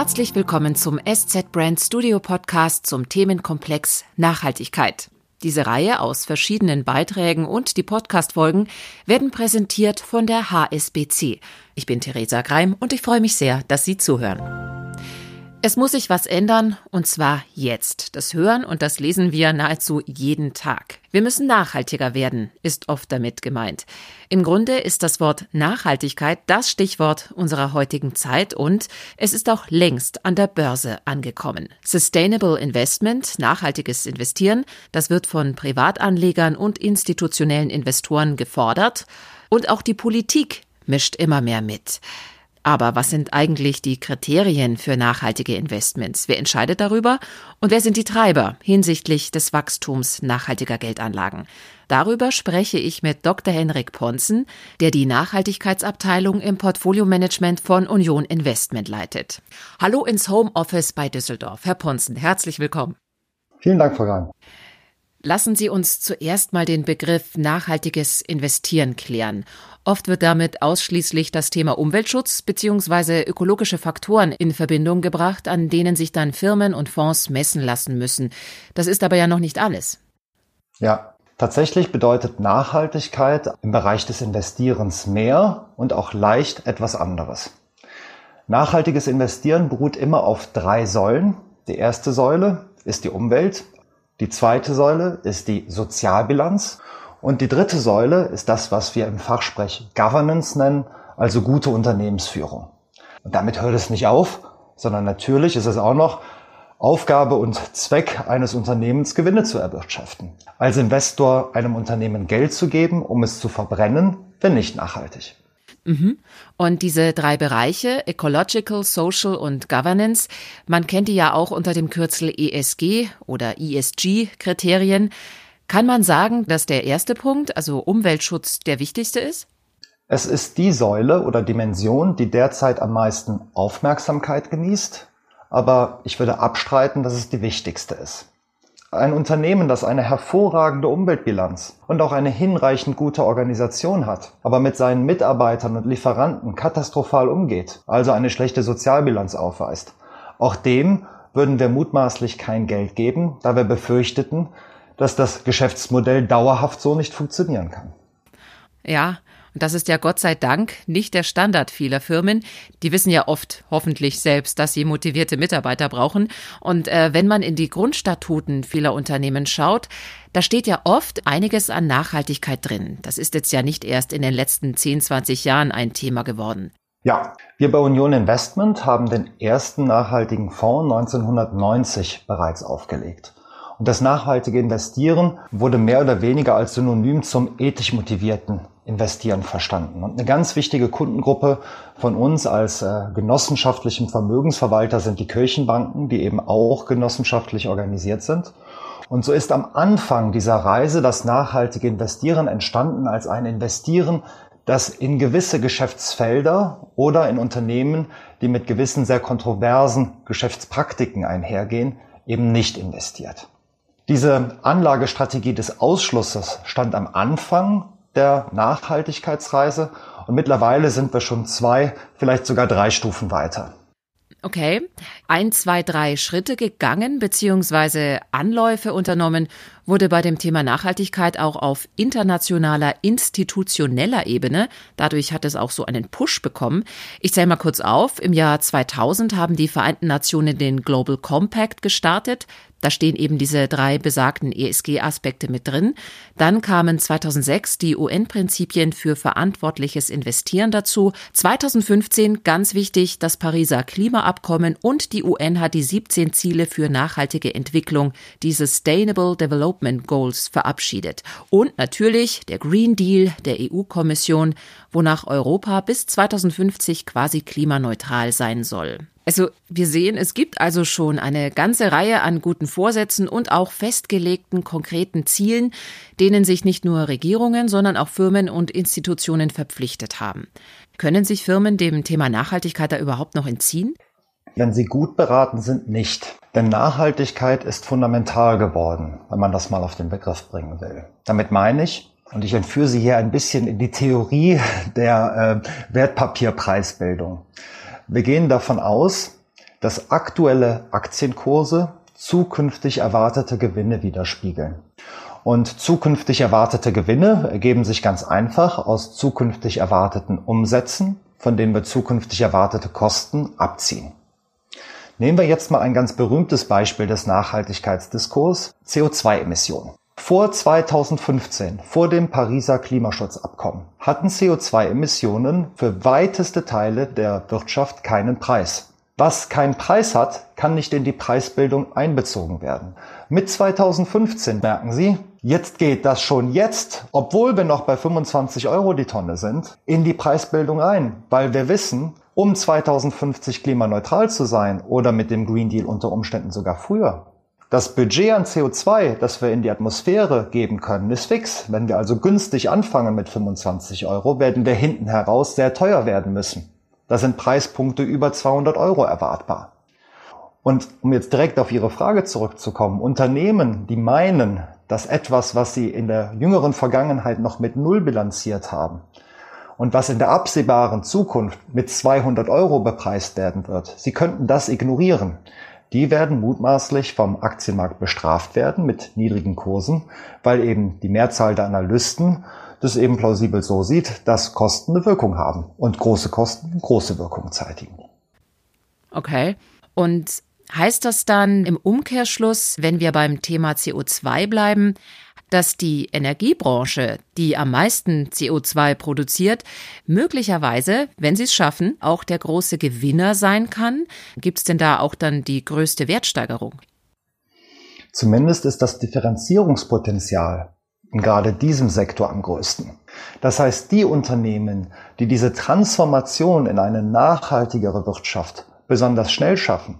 Herzlich willkommen zum SZ Brand Studio Podcast zum Themenkomplex Nachhaltigkeit. Diese Reihe aus verschiedenen Beiträgen und die Podcast-Folgen werden präsentiert von der HSBC. Ich bin Theresa Greim und ich freue mich sehr, dass Sie zuhören. Es muss sich was ändern, und zwar jetzt. Das hören und das lesen wir nahezu jeden Tag. Wir müssen nachhaltiger werden, ist oft damit gemeint. Im Grunde ist das Wort Nachhaltigkeit das Stichwort unserer heutigen Zeit und es ist auch längst an der Börse angekommen. Sustainable Investment, nachhaltiges Investieren, das wird von Privatanlegern und institutionellen Investoren gefordert und auch die Politik mischt immer mehr mit. Aber was sind eigentlich die Kriterien für nachhaltige Investments? Wer entscheidet darüber? Und wer sind die Treiber hinsichtlich des Wachstums nachhaltiger Geldanlagen? Darüber spreche ich mit Dr. Henrik Ponzen, der die Nachhaltigkeitsabteilung im Portfolio-Management von Union Investment leitet. Hallo ins Homeoffice bei Düsseldorf. Herr Ponzen, herzlich willkommen. Vielen Dank, Frau Gang. Lassen Sie uns zuerst mal den Begriff nachhaltiges Investieren klären. Oft wird damit ausschließlich das Thema Umweltschutz bzw. ökologische Faktoren in Verbindung gebracht, an denen sich dann Firmen und Fonds messen lassen müssen. Das ist aber ja noch nicht alles. Ja, tatsächlich bedeutet Nachhaltigkeit im Bereich des Investierens mehr und auch leicht etwas anderes. Nachhaltiges Investieren beruht immer auf drei Säulen. Die erste Säule ist die Umwelt, die zweite Säule ist die Sozialbilanz und die dritte Säule ist das, was wir im Fachsprech Governance nennen, also gute Unternehmensführung. Und damit hört es nicht auf, sondern natürlich ist es auch noch Aufgabe und Zweck eines Unternehmens, Gewinne zu erwirtschaften. Als Investor einem Unternehmen Geld zu geben, um es zu verbrennen, wenn nicht nachhaltig. Mhm. Und diese drei Bereiche, Ecological, Social und Governance, man kennt die ja auch unter dem Kürzel ESG oder ESG-Kriterien. Kann man sagen, dass der erste Punkt, also Umweltschutz, der wichtigste ist? Es ist die Säule oder Dimension, die derzeit am meisten Aufmerksamkeit genießt, aber ich würde abstreiten, dass es die wichtigste ist. Ein Unternehmen, das eine hervorragende Umweltbilanz und auch eine hinreichend gute Organisation hat, aber mit seinen Mitarbeitern und Lieferanten katastrophal umgeht, also eine schlechte Sozialbilanz aufweist, auch dem würden wir mutmaßlich kein Geld geben, da wir befürchteten, dass das Geschäftsmodell dauerhaft so nicht funktionieren kann. Ja, und das ist ja Gott sei Dank nicht der Standard vieler Firmen. Die wissen ja oft hoffentlich selbst, dass sie motivierte Mitarbeiter brauchen. Und äh, wenn man in die Grundstatuten vieler Unternehmen schaut, da steht ja oft einiges an Nachhaltigkeit drin. Das ist jetzt ja nicht erst in den letzten 10, 20 Jahren ein Thema geworden. Ja, wir bei Union Investment haben den ersten nachhaltigen Fonds 1990 bereits aufgelegt. Und das nachhaltige Investieren wurde mehr oder weniger als Synonym zum ethisch motivierten Investieren verstanden. Und eine ganz wichtige Kundengruppe von uns als äh, genossenschaftlichem Vermögensverwalter sind die Kirchenbanken, die eben auch genossenschaftlich organisiert sind. Und so ist am Anfang dieser Reise das nachhaltige Investieren entstanden als ein Investieren, das in gewisse Geschäftsfelder oder in Unternehmen, die mit gewissen sehr kontroversen Geschäftspraktiken einhergehen, eben nicht investiert. Diese Anlagestrategie des Ausschlusses stand am Anfang der Nachhaltigkeitsreise und mittlerweile sind wir schon zwei, vielleicht sogar drei Stufen weiter. Okay, ein, zwei, drei Schritte gegangen beziehungsweise Anläufe unternommen wurde bei dem Thema Nachhaltigkeit auch auf internationaler, institutioneller Ebene. Dadurch hat es auch so einen Push bekommen. Ich zähle mal kurz auf. Im Jahr 2000 haben die Vereinten Nationen den Global Compact gestartet. Da stehen eben diese drei besagten ESG-Aspekte mit drin. Dann kamen 2006 die UN-Prinzipien für verantwortliches Investieren dazu. 2015, ganz wichtig, das Pariser Klimaabkommen und die UN hat die 17 Ziele für nachhaltige Entwicklung, die Sustainable Development Goals, verabschiedet. Und natürlich der Green Deal der EU-Kommission, wonach Europa bis 2050 quasi klimaneutral sein soll. Also wir sehen, es gibt also schon eine ganze Reihe an guten Vorsätzen und auch festgelegten konkreten Zielen, denen sich nicht nur Regierungen, sondern auch Firmen und Institutionen verpflichtet haben. Können sich Firmen dem Thema Nachhaltigkeit da überhaupt noch entziehen? Wenn sie gut beraten sind, nicht. Denn Nachhaltigkeit ist fundamental geworden, wenn man das mal auf den Begriff bringen will. Damit meine ich, und ich entführe Sie hier ein bisschen in die Theorie der äh, Wertpapierpreisbildung. Wir gehen davon aus, dass aktuelle Aktienkurse zukünftig erwartete Gewinne widerspiegeln. Und zukünftig erwartete Gewinne ergeben sich ganz einfach aus zukünftig erwarteten Umsätzen, von denen wir zukünftig erwartete Kosten abziehen. Nehmen wir jetzt mal ein ganz berühmtes Beispiel des Nachhaltigkeitsdiskurs, CO2-Emissionen. Vor 2015, vor dem Pariser Klimaschutzabkommen, hatten CO2-Emissionen für weiteste Teile der Wirtschaft keinen Preis. Was keinen Preis hat, kann nicht in die Preisbildung einbezogen werden. Mit 2015 merken Sie, jetzt geht das schon jetzt, obwohl wir noch bei 25 Euro die Tonne sind, in die Preisbildung ein, weil wir wissen, um 2050 klimaneutral zu sein oder mit dem Green Deal unter Umständen sogar früher, das Budget an CO2, das wir in die Atmosphäre geben können, ist fix. Wenn wir also günstig anfangen mit 25 Euro, werden wir hinten heraus sehr teuer werden müssen. Da sind Preispunkte über 200 Euro erwartbar. Und um jetzt direkt auf Ihre Frage zurückzukommen, Unternehmen, die meinen, dass etwas, was sie in der jüngeren Vergangenheit noch mit Null bilanziert haben und was in der absehbaren Zukunft mit 200 Euro bepreist werden wird, sie könnten das ignorieren die werden mutmaßlich vom Aktienmarkt bestraft werden mit niedrigen Kursen, weil eben die Mehrzahl der Analysten das eben plausibel so sieht, dass Kosten eine Wirkung haben und große Kosten große Wirkung zeitigen. Okay. Und heißt das dann im Umkehrschluss, wenn wir beim Thema CO2 bleiben, dass die Energiebranche, die am meisten CO2 produziert, möglicherweise, wenn sie es schaffen, auch der große Gewinner sein kann? Gibt es denn da auch dann die größte Wertsteigerung? Zumindest ist das Differenzierungspotenzial in gerade diesem Sektor am größten. Das heißt, die Unternehmen, die diese Transformation in eine nachhaltigere Wirtschaft besonders schnell schaffen,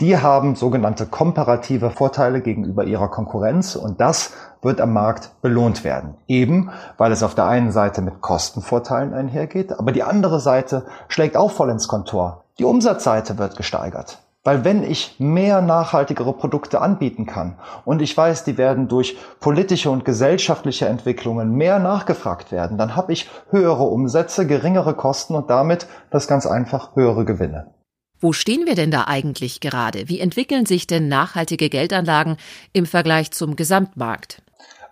die haben sogenannte komparative Vorteile gegenüber ihrer Konkurrenz und das wird am Markt belohnt werden. Eben, weil es auf der einen Seite mit Kostenvorteilen einhergeht, aber die andere Seite schlägt auch voll ins Kontor. Die Umsatzseite wird gesteigert. Weil wenn ich mehr nachhaltigere Produkte anbieten kann und ich weiß, die werden durch politische und gesellschaftliche Entwicklungen mehr nachgefragt werden, dann habe ich höhere Umsätze, geringere Kosten und damit das ganz einfach höhere Gewinne. Wo stehen wir denn da eigentlich gerade? Wie entwickeln sich denn nachhaltige Geldanlagen im Vergleich zum Gesamtmarkt?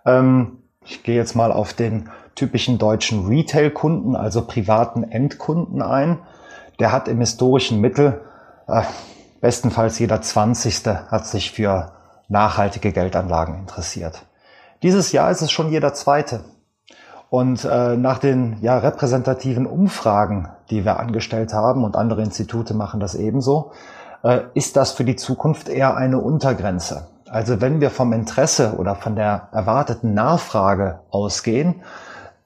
Ähm, ich gehe jetzt mal auf den typischen deutschen Retail-Kunden, also privaten Endkunden ein. Der hat im historischen Mittel, äh, bestenfalls jeder Zwanzigste hat sich für nachhaltige Geldanlagen interessiert. Dieses Jahr ist es schon jeder Zweite. Und äh, nach den ja, repräsentativen Umfragen, die wir angestellt haben, und andere Institute machen das ebenso, äh, ist das für die Zukunft eher eine Untergrenze. Also wenn wir vom Interesse oder von der erwarteten Nachfrage ausgehen,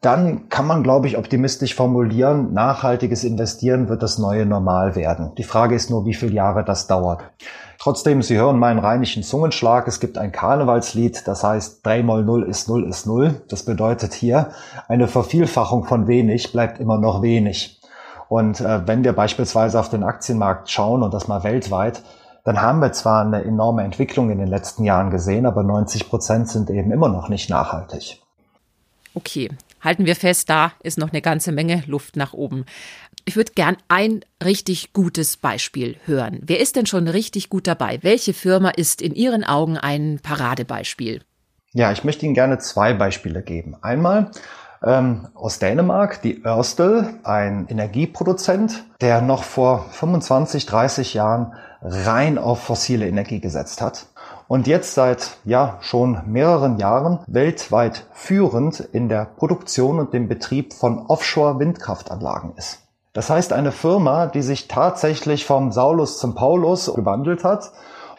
dann kann man, glaube ich, optimistisch formulieren, nachhaltiges Investieren wird das neue Normal werden. Die Frage ist nur, wie viele Jahre das dauert. Trotzdem, Sie hören meinen rheinischen Zungenschlag. Es gibt ein Karnevalslied, das heißt 3 mal 0 ist 0 ist 0. Das bedeutet hier, eine Vervielfachung von wenig bleibt immer noch wenig. Und äh, wenn wir beispielsweise auf den Aktienmarkt schauen und das mal weltweit, dann haben wir zwar eine enorme Entwicklung in den letzten Jahren gesehen, aber 90 Prozent sind eben immer noch nicht nachhaltig. Okay, halten wir fest, da ist noch eine ganze Menge Luft nach oben. Ich würde gern ein richtig gutes Beispiel hören. Wer ist denn schon richtig gut dabei? Welche Firma ist in Ihren Augen ein Paradebeispiel? Ja, ich möchte Ihnen gerne zwei Beispiele geben. Einmal ähm, aus Dänemark, die Ørstel, ein Energieproduzent, der noch vor 25, 30 Jahren rein auf fossile Energie gesetzt hat und jetzt seit ja schon mehreren Jahren weltweit führend in der Produktion und dem Betrieb von Offshore-Windkraftanlagen ist. Das heißt, eine Firma, die sich tatsächlich vom Saulus zum Paulus gewandelt hat.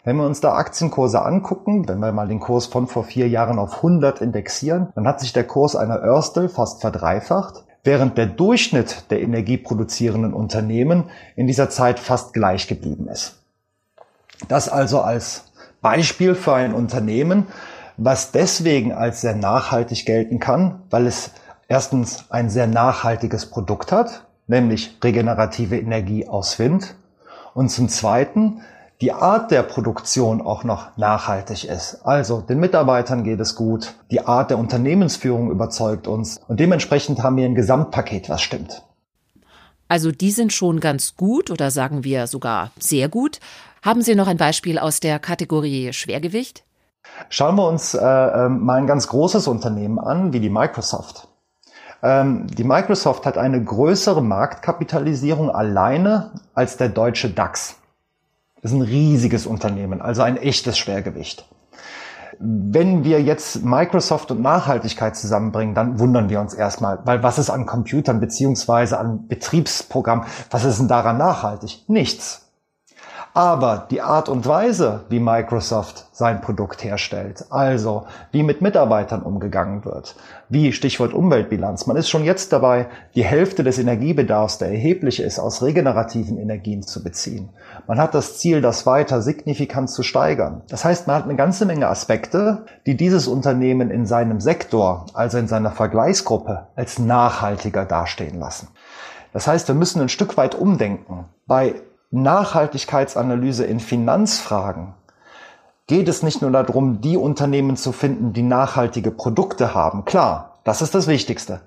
Wenn wir uns da Aktienkurse angucken, wenn wir mal den Kurs von vor vier Jahren auf 100 indexieren, dann hat sich der Kurs einer Örstel fast verdreifacht, während der Durchschnitt der energieproduzierenden Unternehmen in dieser Zeit fast gleich geblieben ist. Das also als Beispiel für ein Unternehmen, was deswegen als sehr nachhaltig gelten kann, weil es erstens ein sehr nachhaltiges Produkt hat, nämlich regenerative Energie aus Wind. Und zum Zweiten die Art der Produktion auch noch nachhaltig ist. Also den Mitarbeitern geht es gut, die Art der Unternehmensführung überzeugt uns und dementsprechend haben wir ein Gesamtpaket, was stimmt. Also die sind schon ganz gut oder sagen wir sogar sehr gut. Haben Sie noch ein Beispiel aus der Kategorie Schwergewicht? Schauen wir uns äh, ähm, mal ein ganz großes Unternehmen an, wie die Microsoft. Ähm, die Microsoft hat eine größere Marktkapitalisierung alleine als der deutsche DAX. Das ist ein riesiges Unternehmen, also ein echtes Schwergewicht. Wenn wir jetzt Microsoft und Nachhaltigkeit zusammenbringen, dann wundern wir uns erstmal, weil was ist an Computern beziehungsweise an Betriebsprogrammen, was ist denn daran nachhaltig? Nichts. Aber die Art und Weise, wie Microsoft sein Produkt herstellt, also wie mit Mitarbeitern umgegangen wird, wie Stichwort Umweltbilanz, man ist schon jetzt dabei, die Hälfte des Energiebedarfs, der erheblich ist, aus regenerativen Energien zu beziehen. Man hat das Ziel, das weiter signifikant zu steigern. Das heißt, man hat eine ganze Menge Aspekte, die dieses Unternehmen in seinem Sektor, also in seiner Vergleichsgruppe, als nachhaltiger dastehen lassen. Das heißt, wir müssen ein Stück weit umdenken. Bei Nachhaltigkeitsanalyse in Finanzfragen geht es nicht nur darum, die Unternehmen zu finden, die nachhaltige Produkte haben. Klar, das ist das Wichtigste.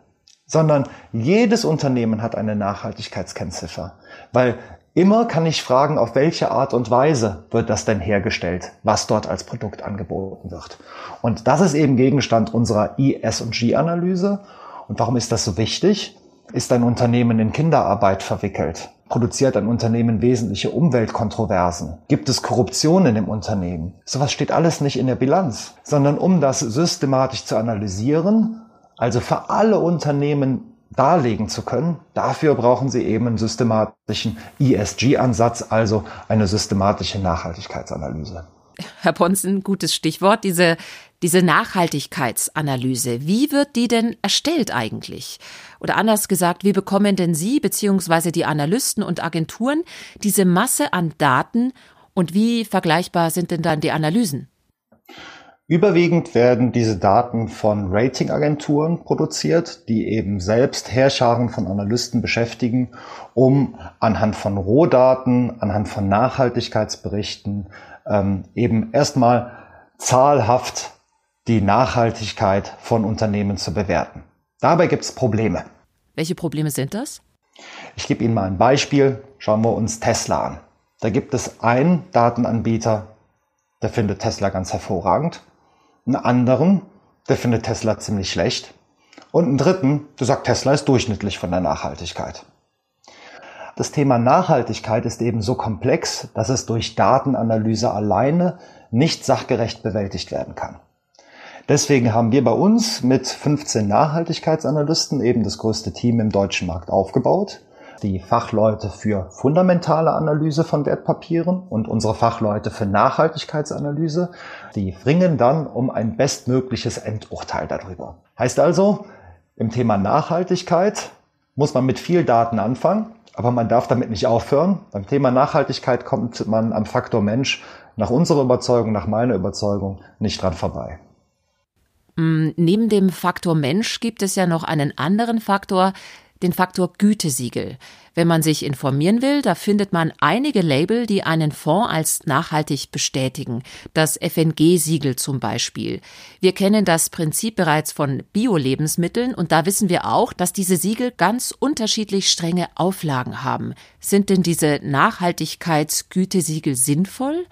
Sondern jedes Unternehmen hat eine Nachhaltigkeitskennziffer. Weil immer kann ich fragen, auf welche Art und Weise wird das denn hergestellt, was dort als Produkt angeboten wird. Und das ist eben Gegenstand unserer IS&G-Analyse. Und warum ist das so wichtig? Ist ein Unternehmen in Kinderarbeit verwickelt? Produziert ein Unternehmen wesentliche Umweltkontroversen? Gibt es Korruption im Unternehmen? Sowas steht alles nicht in der Bilanz, sondern um das systematisch zu analysieren, also für alle Unternehmen darlegen zu können, dafür brauchen sie eben einen systematischen ESG-Ansatz, also eine systematische Nachhaltigkeitsanalyse. Herr Ponzen, gutes Stichwort, diese, diese Nachhaltigkeitsanalyse. Wie wird die denn erstellt eigentlich? Oder anders gesagt, wie bekommen denn Sie bzw. die Analysten und Agenturen diese Masse an Daten und wie vergleichbar sind denn dann die Analysen? Überwiegend werden diese Daten von Ratingagenturen produziert, die eben selbst Heerscharen von Analysten beschäftigen, um anhand von Rohdaten, anhand von Nachhaltigkeitsberichten ähm, eben erstmal zahlhaft die Nachhaltigkeit von Unternehmen zu bewerten. Dabei gibt es Probleme. Welche Probleme sind das? Ich gebe Ihnen mal ein Beispiel. Schauen wir uns Tesla an. Da gibt es einen Datenanbieter, der findet Tesla ganz hervorragend. Einen anderen, der findet Tesla ziemlich schlecht. Und einen dritten, der sagt, Tesla ist durchschnittlich von der Nachhaltigkeit. Das Thema Nachhaltigkeit ist eben so komplex, dass es durch Datenanalyse alleine nicht sachgerecht bewältigt werden kann. Deswegen haben wir bei uns mit 15 Nachhaltigkeitsanalysten eben das größte Team im deutschen Markt aufgebaut. Die Fachleute für fundamentale Analyse von Wertpapieren und unsere Fachleute für Nachhaltigkeitsanalyse, die ringen dann um ein bestmögliches Endurteil darüber. Heißt also, im Thema Nachhaltigkeit muss man mit viel Daten anfangen, aber man darf damit nicht aufhören. Beim Thema Nachhaltigkeit kommt man am Faktor Mensch nach unserer Überzeugung, nach meiner Überzeugung nicht dran vorbei. Mm, neben dem Faktor Mensch gibt es ja noch einen anderen Faktor, den Faktor Gütesiegel. Wenn man sich informieren will, da findet man einige Label, die einen Fonds als nachhaltig bestätigen. Das FNG-Siegel zum Beispiel. Wir kennen das Prinzip bereits von Bio-Lebensmitteln und da wissen wir auch, dass diese Siegel ganz unterschiedlich strenge Auflagen haben. Sind denn diese Nachhaltigkeitsgütesiegel sinnvoll?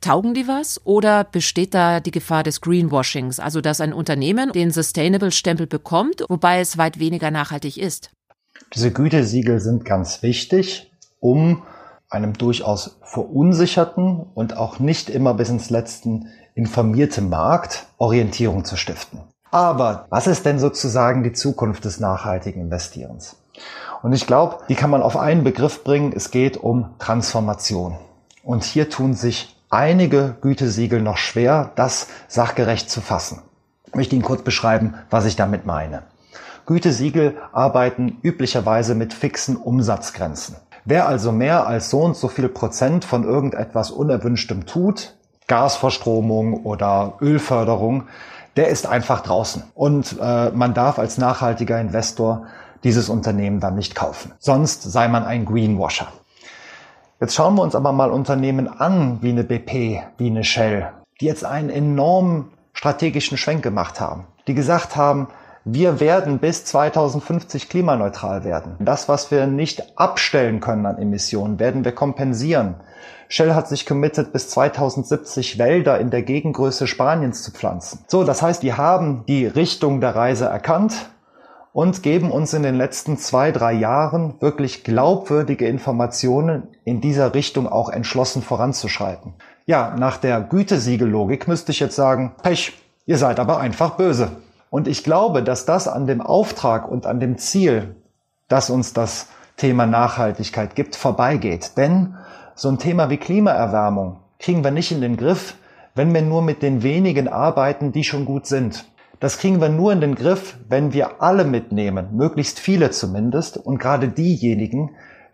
Taugen die was oder besteht da die Gefahr des Greenwashings, also dass ein Unternehmen den Sustainable-Stempel bekommt, wobei es weit weniger nachhaltig ist? Diese Gütesiegel sind ganz wichtig, um einem durchaus verunsicherten und auch nicht immer bis ins Letzten informierten Markt Orientierung zu stiften. Aber was ist denn sozusagen die Zukunft des nachhaltigen Investierens? Und ich glaube, die kann man auf einen Begriff bringen. Es geht um Transformation. Und hier tun sich einige Gütesiegel noch schwer, das sachgerecht zu fassen. Ich möchte Ihnen kurz beschreiben, was ich damit meine. Gütesiegel arbeiten üblicherweise mit fixen Umsatzgrenzen. Wer also mehr als so und so viel Prozent von irgendetwas Unerwünschtem tut, Gasverstromung oder Ölförderung, der ist einfach draußen. Und äh, man darf als nachhaltiger Investor dieses Unternehmen dann nicht kaufen. Sonst sei man ein Greenwasher. Jetzt schauen wir uns aber mal Unternehmen an, wie eine BP, wie eine Shell, die jetzt einen enormen strategischen Schwenk gemacht haben. Die gesagt haben, Wir werden bis 2050 klimaneutral werden. Das, was wir nicht abstellen können an Emissionen, werden wir kompensieren. Shell hat sich committed, bis 2070 Wälder in der Gegengröße Spaniens zu pflanzen. So, das heißt, die haben die Richtung der Reise erkannt und geben uns in den letzten zwei, drei Jahren wirklich glaubwürdige Informationen, in dieser Richtung auch entschlossen voranzuschreiten. Ja, nach der Gütesiegellogik müsste ich jetzt sagen, Pech, ihr seid aber einfach böse. Und ich glaube, dass das an dem Auftrag und an dem Ziel, das uns das Thema Nachhaltigkeit gibt, vorbeigeht. Denn so ein Thema wie Klimaerwärmung kriegen wir nicht in den Griff, wenn wir nur mit den wenigen arbeiten, die schon gut sind. Das kriegen wir nur in den Griff, wenn wir alle mitnehmen, möglichst viele zumindest, und gerade diejenigen,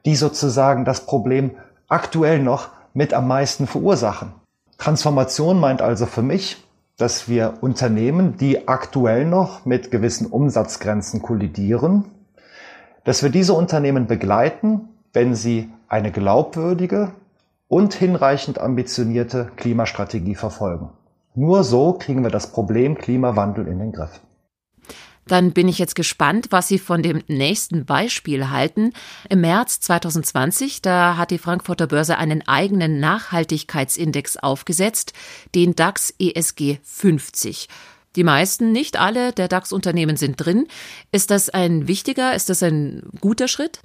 die sozusagen das Problem aktuell noch mit am meisten verursachen. Transformation meint also für mich, dass wir Unternehmen, die aktuell noch mit gewissen Umsatzgrenzen kollidieren, dass wir diese Unternehmen begleiten, wenn sie eine glaubwürdige und hinreichend ambitionierte Klimastrategie verfolgen. Nur so kriegen wir das Problem Klimawandel in den Griff. Dann bin ich jetzt gespannt, was Sie von dem nächsten Beispiel halten. Im März 2020, da hat die Frankfurter Börse einen eigenen Nachhaltigkeitsindex aufgesetzt, den DAX ESG 50. Die meisten, nicht alle der DAX-Unternehmen sind drin. Ist das ein wichtiger, ist das ein guter Schritt?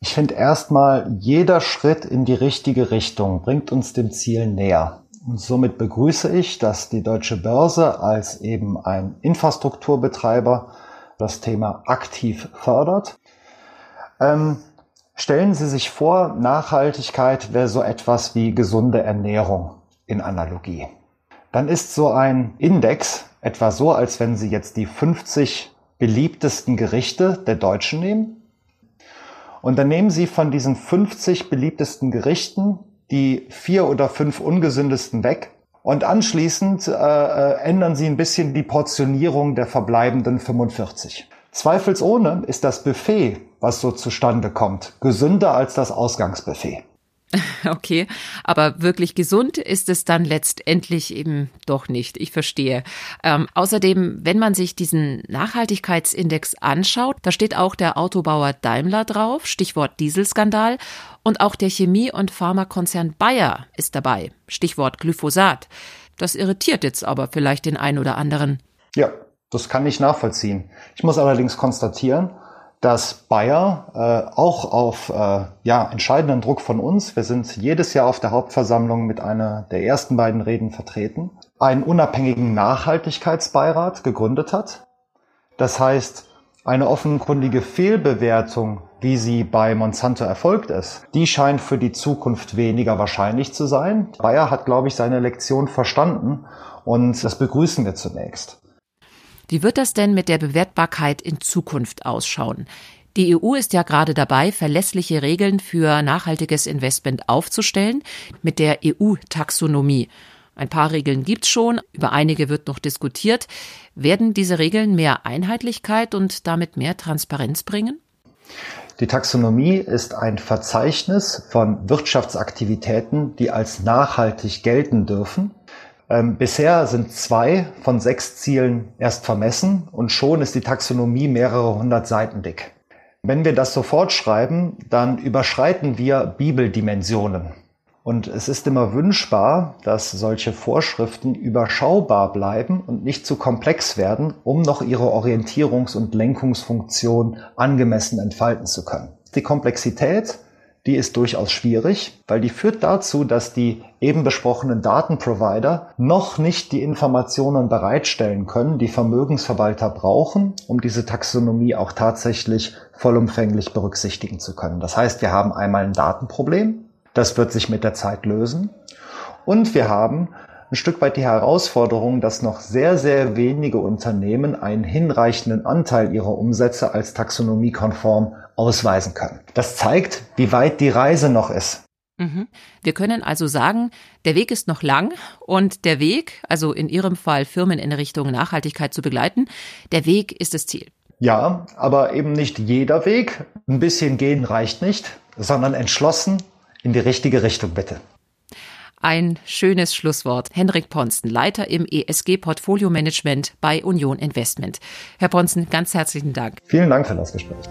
Ich finde erstmal, jeder Schritt in die richtige Richtung bringt uns dem Ziel näher. Und somit begrüße ich, dass die Deutsche Börse als eben ein Infrastrukturbetreiber das Thema aktiv fördert. Ähm, stellen Sie sich vor, Nachhaltigkeit wäre so etwas wie gesunde Ernährung in Analogie. Dann ist so ein Index etwa so, als wenn Sie jetzt die 50 beliebtesten Gerichte der Deutschen nehmen und dann nehmen Sie von diesen 50 beliebtesten Gerichten die vier oder fünf ungesündesten weg und anschließend äh, äh, ändern Sie ein bisschen die Portionierung der verbleibenden 45. Zweifelsohne ist das Buffet, was so zustande kommt, gesünder als das Ausgangsbuffet. Okay, aber wirklich gesund ist es dann letztendlich eben doch nicht. Ich verstehe. Ähm, außerdem, wenn man sich diesen Nachhaltigkeitsindex anschaut, da steht auch der Autobauer Daimler drauf, Stichwort Dieselskandal, und auch der Chemie- und Pharmakonzern Bayer ist dabei, Stichwort Glyphosat. Das irritiert jetzt aber vielleicht den einen oder anderen. Ja, das kann ich nachvollziehen. Ich muss allerdings konstatieren, dass Bayer äh, auch auf äh, ja, entscheidenden Druck von uns, wir sind jedes Jahr auf der Hauptversammlung mit einer der ersten beiden Reden vertreten, einen unabhängigen Nachhaltigkeitsbeirat gegründet hat. Das heißt, eine offenkundige Fehlbewertung, wie sie bei Monsanto erfolgt ist, die scheint für die Zukunft weniger wahrscheinlich zu sein. Bayer hat, glaube ich, seine Lektion verstanden und das begrüßen wir zunächst. Wie wird das denn mit der Bewertbarkeit in Zukunft ausschauen? Die EU ist ja gerade dabei, verlässliche Regeln für nachhaltiges Investment aufzustellen mit der EU-Taxonomie. Ein paar Regeln gibt's schon, über einige wird noch diskutiert. Werden diese Regeln mehr Einheitlichkeit und damit mehr Transparenz bringen? Die Taxonomie ist ein Verzeichnis von Wirtschaftsaktivitäten, die als nachhaltig gelten dürfen ähm, bisher sind zwei von sechs Zielen erst vermessen und schon ist die Taxonomie mehrere hundert Seiten dick. Wenn wir das sofort schreiben, dann überschreiten wir Bibeldimensionen. Und es ist immer wünschbar, dass solche Vorschriften überschaubar bleiben und nicht zu komplex werden, um noch ihre Orientierungs- und Lenkungsfunktion angemessen entfalten zu können. Die Komplexität die ist durchaus schwierig, weil die führt dazu, dass die eben besprochenen Datenprovider noch nicht die Informationen bereitstellen können, die Vermögensverwalter brauchen, um diese Taxonomie auch tatsächlich vollumfänglich berücksichtigen zu können. Das heißt, wir haben einmal ein Datenproblem, das wird sich mit der Zeit lösen, und wir haben ein Stück weit die Herausforderung, dass noch sehr, sehr wenige Unternehmen einen hinreichenden Anteil ihrer Umsätze als taxonomiekonform ausweisen können. Das zeigt, wie weit die Reise noch ist. Mhm. Wir können also sagen, der Weg ist noch lang und der Weg, also in Ihrem Fall Firmen in Richtung Nachhaltigkeit zu begleiten, der Weg ist das Ziel. Ja, aber eben nicht jeder Weg. Ein bisschen gehen reicht nicht, sondern entschlossen in die richtige Richtung bitte. Ein schönes Schlusswort. Henrik Ponsten, Leiter im ESG Portfolio Management bei Union Investment. Herr Ponsten, ganz herzlichen Dank. Vielen Dank für das Gespräch.